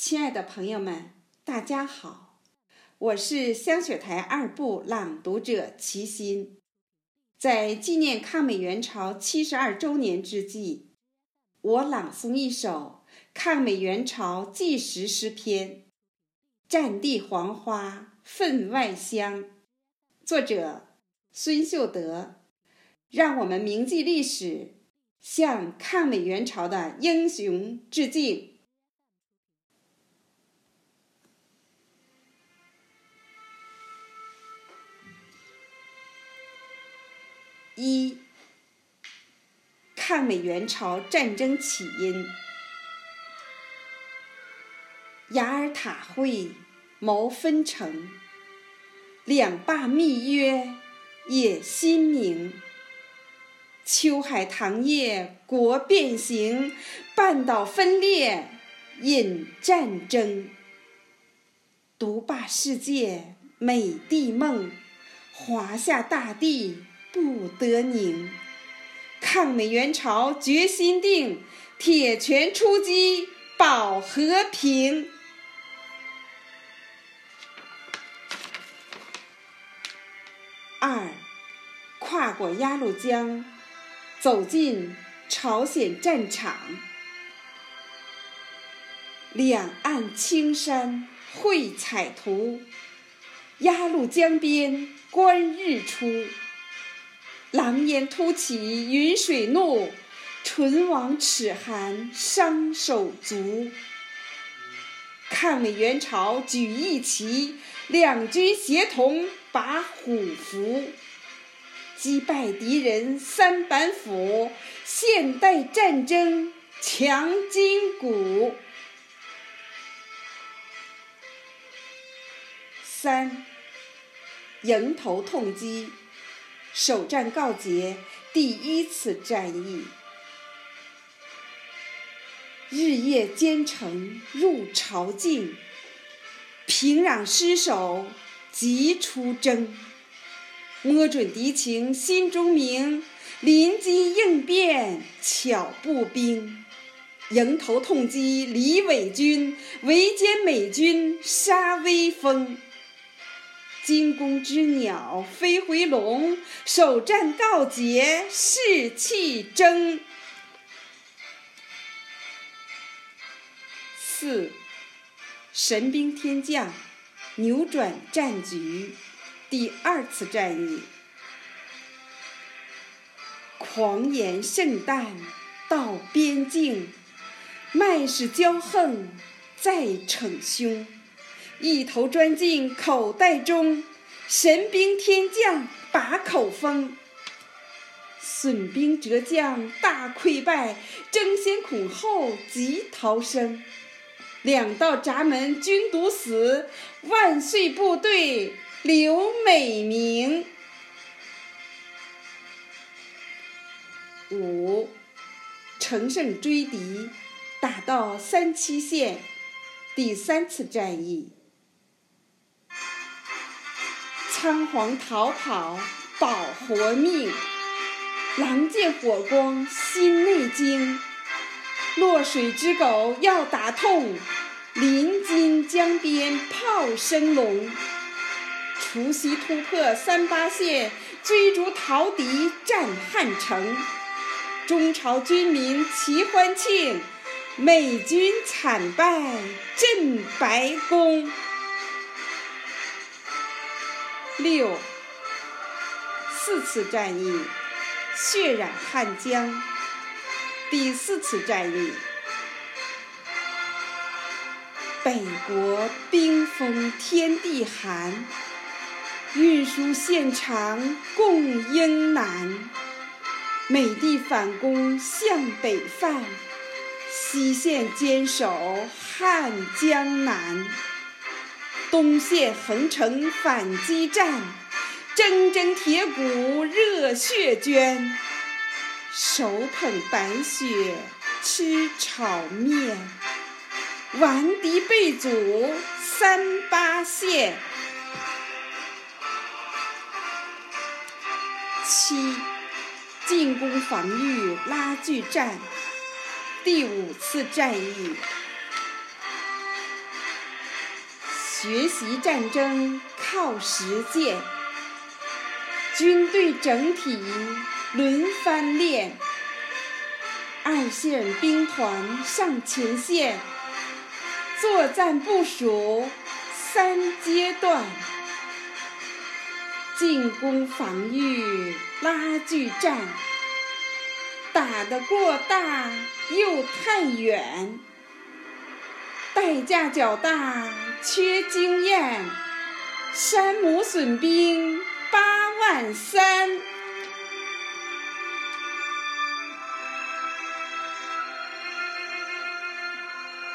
亲爱的朋友们，大家好，我是香雪台二部朗读者齐心。在纪念抗美援朝七十二周年之际，我朗诵一首抗美援朝纪实诗篇《战地黄花分外香》，作者孙秀德。让我们铭记历史，向抗美援朝的英雄致敬。一、抗美援朝战争起因。雅尔塔会谋分成，两霸密约野心明。秋海棠叶国变形，半岛分裂引战争。独霸世界美帝梦，华夏大地。不得宁，抗美援朝决心定，铁拳出击保和平。二，跨过鸭绿江，走进朝鲜战场，两岸青山绘彩图，鸭绿江边观日出。狼烟突起云水怒，唇亡齿寒伤手足。抗美援朝举义旗，两军协同把虎符，击败敌人三板斧，现代战争强筋骨。三，迎头痛击。首战告捷，第一次战役，日夜兼程入朝境，平壤失守即出征，摸准敌情心中明，临机应变巧步兵，迎头痛击李伪军，围歼美军杀威风。惊弓之鸟飞回笼，首战告捷士气争。四，神兵天降，扭转战局，第二次战役，狂言盛诞到边境，麦氏骄横再逞凶。一头钻进口袋中，神兵天降把口封。损兵折将大溃败，争先恐后急逃生。两道闸门均堵死，万岁部队留美名。五，乘胜追敌，打到三七线，第三次战役。仓皇逃跑保活命，狼见火光心内惊。落水之狗要打痛，临津江边炮声隆。除夕突破三八线，追逐逃敌战汉城。中朝军民齐欢庆，美军惨败镇白宫。六，四次战役血染汉江，第四次战役，北国冰封天地寒，运输线长供应难，美帝反攻向北犯，西线坚守汉江南。东线横城反击战，铮铮铁骨热血捐。手捧白雪吃炒面，顽敌被阻三八线。七，进攻防御拉锯战，第五次战役。学习战争靠实践，军队整体轮番练，二线兵团上前线，作战部署三阶段，进攻防御拉锯战，打得过大又太远。代价较大，缺经验，山姆损兵八万三。